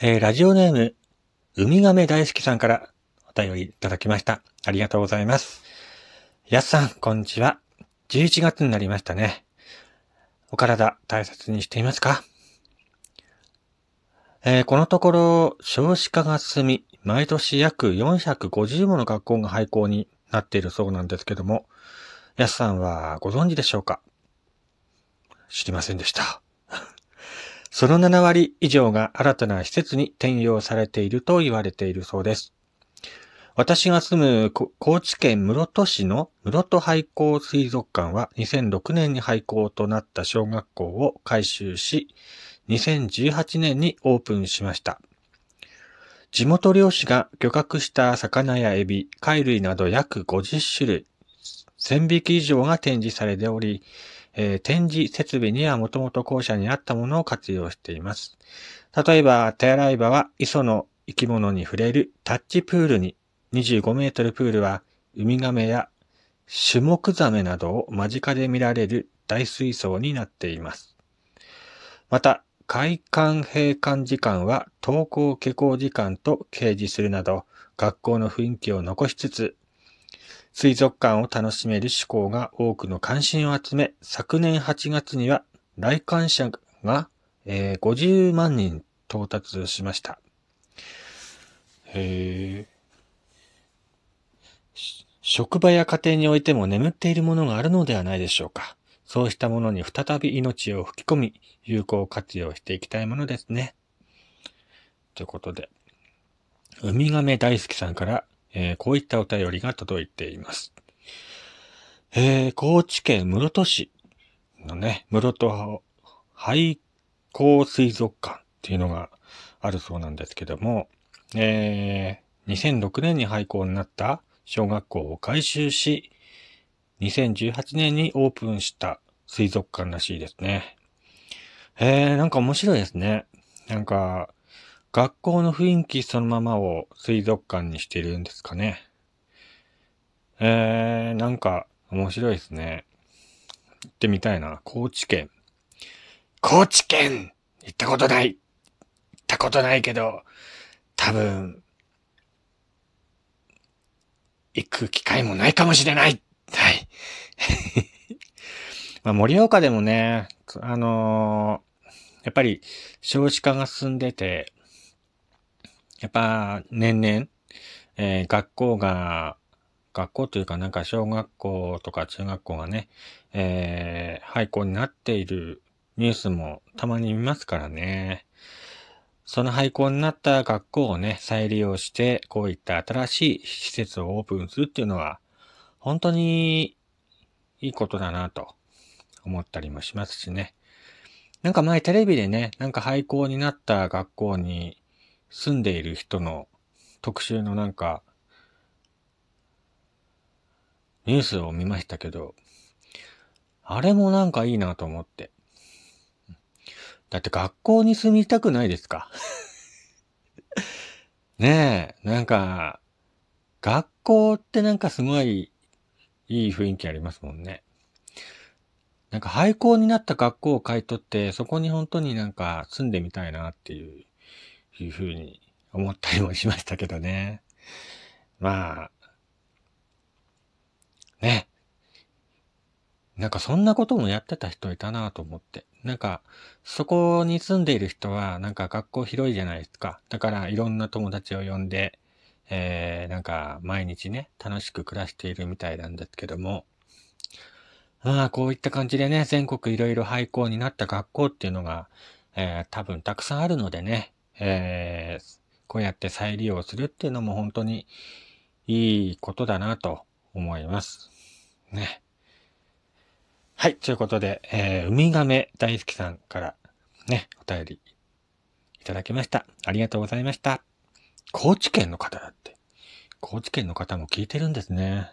えー、ラジオネーム、ウミガメ大好きさんからお便りいただきました。ありがとうございます。やすさん、こんにちは。11月になりましたね。お体大切にしていますか？えー、このところ少子化が進み、毎年約450もの学校が廃校になっているそうなんですけども、やすさんはご存知でしょうか？知りませんでした。その7割以上が新たな施設に転用されていると言われているそうです。私が住む高知県室戸市の室戸廃校水族館は2006年に廃校となった小学校を改修し、2018年にオープンしました。地元漁師が漁獲した魚やエビ、貝類など約50種類、1000匹以上が展示されており、えー、展示設備にはもともと校舎にあったものを活用しています。例えば、手洗い場は磯の生き物に触れるタッチプールに、25メートルプールはウミガメやシュモクザメなどを間近で見られる大水槽になっています。また、開館閉館時間は登校下校時間と掲示するなど、学校の雰囲気を残しつつ、水族館を楽しめる趣向が多くの関心を集め、昨年8月には来館者が、えー、50万人到達しました。へ職場や家庭においても眠っているものがあるのではないでしょうか。そうしたものに再び命を吹き込み、有効活用していきたいものですね。ということで、ウミガメ大好きさんからえー、こういったお便りが届いています。えー、高知県室戸市のね、室戸廃校水族館っていうのがあるそうなんですけども、えー、2006年に廃校になった小学校を改修し、2018年にオープンした水族館らしいですね。えー、なんか面白いですね。なんか、学校の雰囲気そのままを水族館にしてるんですかね。えー、なんか面白いですね。行ってみたいな。高知県。高知県行ったことない。行ったことないけど、多分、行く機会もないかもしれない。はい。まあ、盛岡でもね、あのー、やっぱり少子化が進んでて、やっぱ年々、えー、学校が、学校というかなんか小学校とか中学校がね、えー、廃校になっているニュースもたまに見ますからね。その廃校になった学校をね、再利用して、こういった新しい施設をオープンするっていうのは、本当にいいことだなと思ったりもしますしね。なんか前テレビでね、なんか廃校になった学校に住んでいる人の特集のなんか、ニュースを見ましたけど、あれもなんかいいなと思って。だって学校に住みたくないですか？ねえ、なんか、学校ってなんかすごいいい雰囲気ありますもんね。なんか廃校になった学校を買い取って、そこに本当になんか住んでみたいなっていういうふうに思ったりもしましたけどね。まあ、ね。なんかそんなこともやってた人いたなと思って。なんか、そこに住んでいる人は、なんか学校広いじゃないですか。だからいろんな友達を呼んで、えー、なんか毎日ね、楽しく暮らしているみたいなんですけども、まあ、こういった感じでね、全国いろいろ廃校になった学校っていうのが、えー、多分たくさんあるのでね、えー、こうやって再利用するっていうのも本当にいいことだなと思います。ね。はい。ということで、えー、ウミガメ大好きさんからね、お便りいただきました。ありがとうございました。高知県の方だって。高知県の方も聞いてるんですね。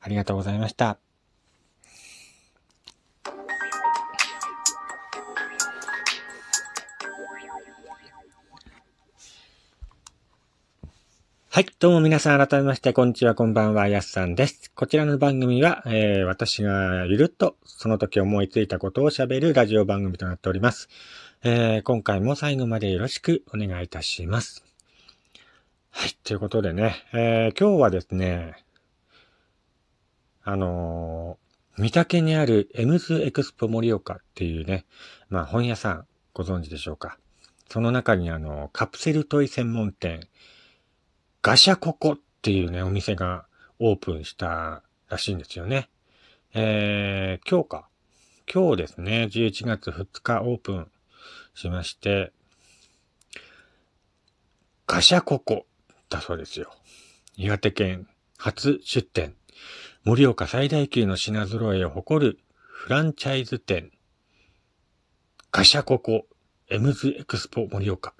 ありがとうございました。はい。どうも皆さん改めまして、こんにちは、こんばんは、やすさんです。こちらの番組は、えー、私がゆるっとその時思いついたことを喋るラジオ番組となっております。えー、今回も最後までよろしくお願いいたします。はい。ということでね、えー、今日はですね、あのー、三宅にあるエムズエクスポ盛岡っていうね、まあ本屋さんご存知でしょうか。その中にあの、カプセルトイ専門店、ガシャココっていうね、お店がオープンしたらしいんですよね。えー、今日か。今日ですね、11月2日オープンしまして、ガシャココだそうですよ。岩手県初出店。盛岡最大級の品揃えを誇るフランチャイズ店。ガシャココエムズエクスポ盛岡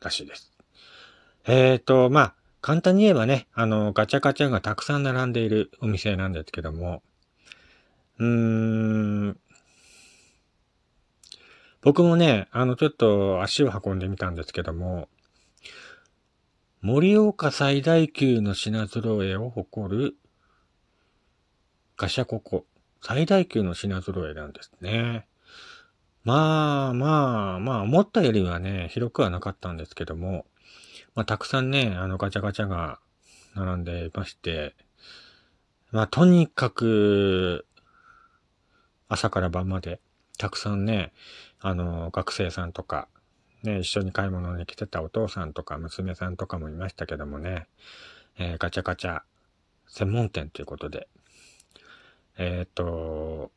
らしいです。えっ、ー、と、まあ、簡単に言えばね、あの、ガチャガチャがたくさん並んでいるお店なんですけども、うーん、僕もね、あの、ちょっと足を運んでみたんですけども、盛岡最大級の品揃えを誇るガシャココ。最大級の品揃えなんですね。まあまあまあ、思ったよりはね、広くはなかったんですけども、まあ、たくさんね、あの、ガチャガチャが並んでいまして、まあ、とにかく、朝から晩まで、たくさんね、あの、学生さんとか、ね、一緒に買い物に来てたお父さんとか娘さんとかもいましたけどもね、えー、ガチャガチャ専門店ということで、えっ、ー、と、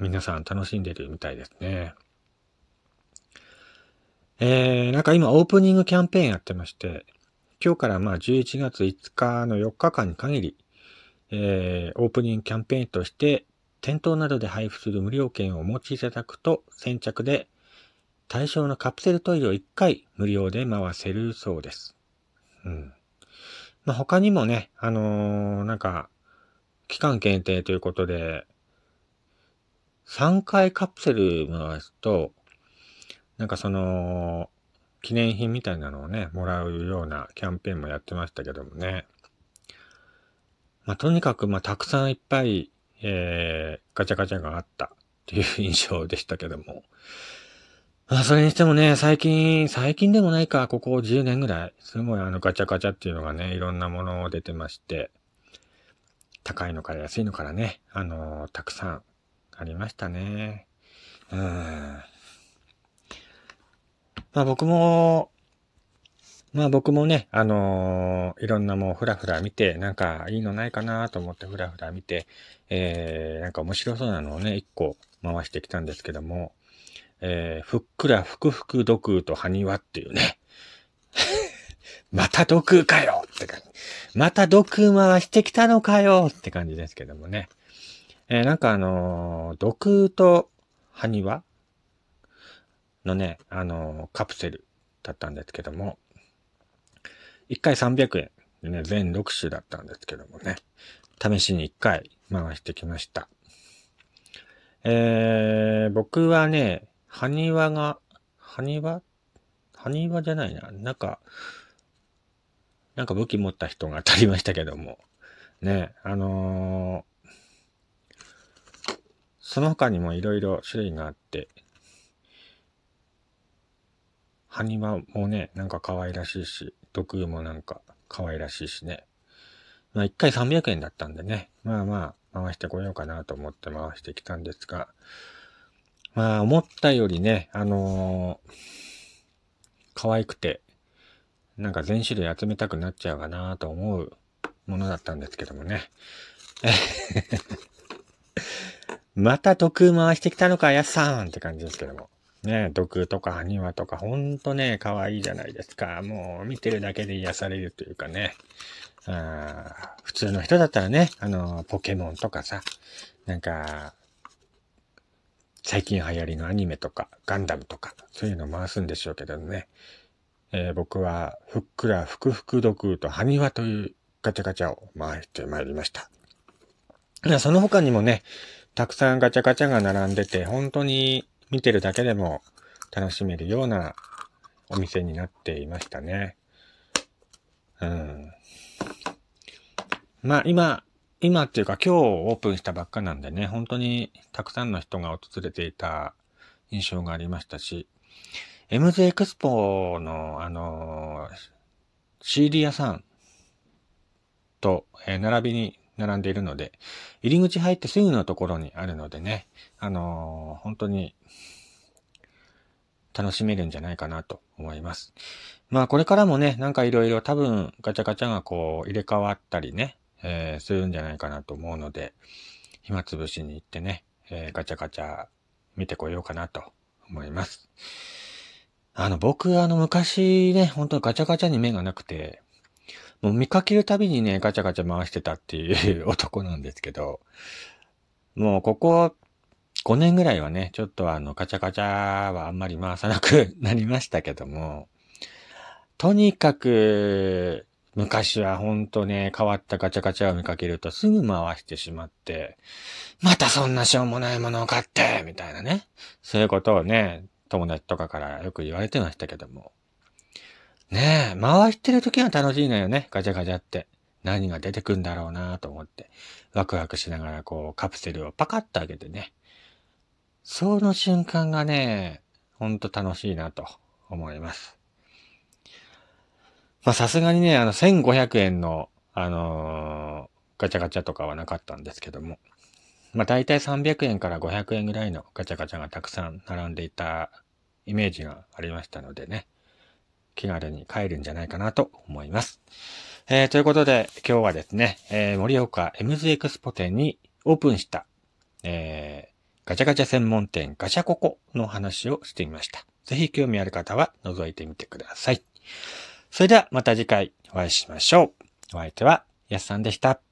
皆さん楽しんでるみたいですね。えー、なんか今オープニングキャンペーンやってまして、今日からまあ11月5日の4日間に限り、えー、オープニングキャンペーンとして、店頭などで配布する無料券をお持ちいただくと、先着で対象のカプセルトイレを1回無料で回せるそうです。うん。まあ、他にもね、あのー、なんか、期間限定ということで、3回カプセル回すと、なんかその、記念品みたいなのをね、もらうようなキャンペーンもやってましたけどもね。まあ、とにかく、まあ、たくさんいっぱい、えー、ガチャガチャがあったっていう印象でしたけども。まあ、それにしてもね、最近、最近でもないか、ここ10年ぐらい、すごいあのガチャガチャっていうのがね、いろんなもの出てまして、高いのから安いのからね、あのー、たくさんありましたね。うん。まあ僕も、まあ僕もね、あのー、いろんなもうふらふら見て、なんかいいのないかなと思ってふらふら見て、えー、なんか面白そうなのをね、一個回してきたんですけども、えー、ふっくらふくふく毒と埴輪っていうね。また毒かよって感じ。また毒回してきたのかよって感じですけどもね。えー、なんかあのー、毒と埴輪のね、あの、カプセルだったんですけども、1回300円でね、全6種だったんですけどもね、試しに1回回してきました。えー、僕はね、埴輪が、埴輪？埴輪じゃないな。なんか、なんか武器持った人が当たりましたけども。ね、あのー、その他にもいろいろ種類があって、ハニワもね、なんか可愛らしいし、毒もなんか可愛らしいしね。まあ一回300円だったんでね、まあまあ回してこようかなと思って回してきたんですが、まあ思ったよりね、あのー、可愛くて、なんか全種類集めたくなっちゃうかなと思うものだったんですけどもね。また毒回してきたのか、やっさんって感じですけども。ね、毒とか埴輪とかほんとね、可愛いじゃないですか。もう見てるだけで癒されるというかね。あ普通の人だったらね、あの、ポケモンとかさ、なんか、最近流行りのアニメとか、ガンダムとか、そういうの回すんでしょうけどね。えー、僕は、ふっくらふくふく毒と埴輪というガチャガチャを回してまいりました。その他にもね、たくさんガチャガチャが並んでて、本当に見てるだけでも楽しめるようなお店になっていましたね。うん。まあ今、今っていうか今日オープンしたばっかなんでね、本当にたくさんの人が訪れていた印象がありましたし、MZ エクスポのあの、CD 屋さんと、えー、並びに並んでいるので、入り口入ってすぐのところにあるのでね、あのー、本当に楽しめるんじゃないかなと思います。まあこれからもね、なんかいろいろ多分ガチャガチャがこう入れ替わったりね、えー、するんじゃないかなと思うので、暇つぶしに行ってね、えー、ガチャガチャ見てこようかなと思います。あの、僕、あの、昔ね、本当ガチャガチャに目がなくて、もう見かけるたびにね、ガチャガチャ回してたっていう男なんですけど、もうここ5年ぐらいはね、ちょっとあの、ガチャガチャはあんまり回さなくなりましたけども、とにかく、昔はほんとね、変わったガチャガチャを見かけるとすぐ回してしまって、またそんなしょうもないものを買ってみたいなね。そういうことをね、友達とかからよく言われてましたけども。ねえ、回してる時は楽しいのよね、ガチャガチャって。何が出てくんだろうなと思って、ワクワクしながらこう、カプセルをパカッと開けてね。その瞬間がね、ほんと楽しいなと思います。まあさすがにね、あの1500円の、あのー、ガチャガチャとかはなかったんですけども。まあ大体300円から500円ぐらいのガチャガチャがたくさん並んでいたイメージがありましたのでね。気軽に帰るんじゃないかなと思います。えー、ということで、今日はですね、えー、盛岡 MZ エクスポ店にオープンした、えー、ガチャガチャ専門店ガチャココの話をしてみました。ぜひ興味ある方は覗いてみてください。それではまた次回お会いしましょう。お相手はやすさんでした。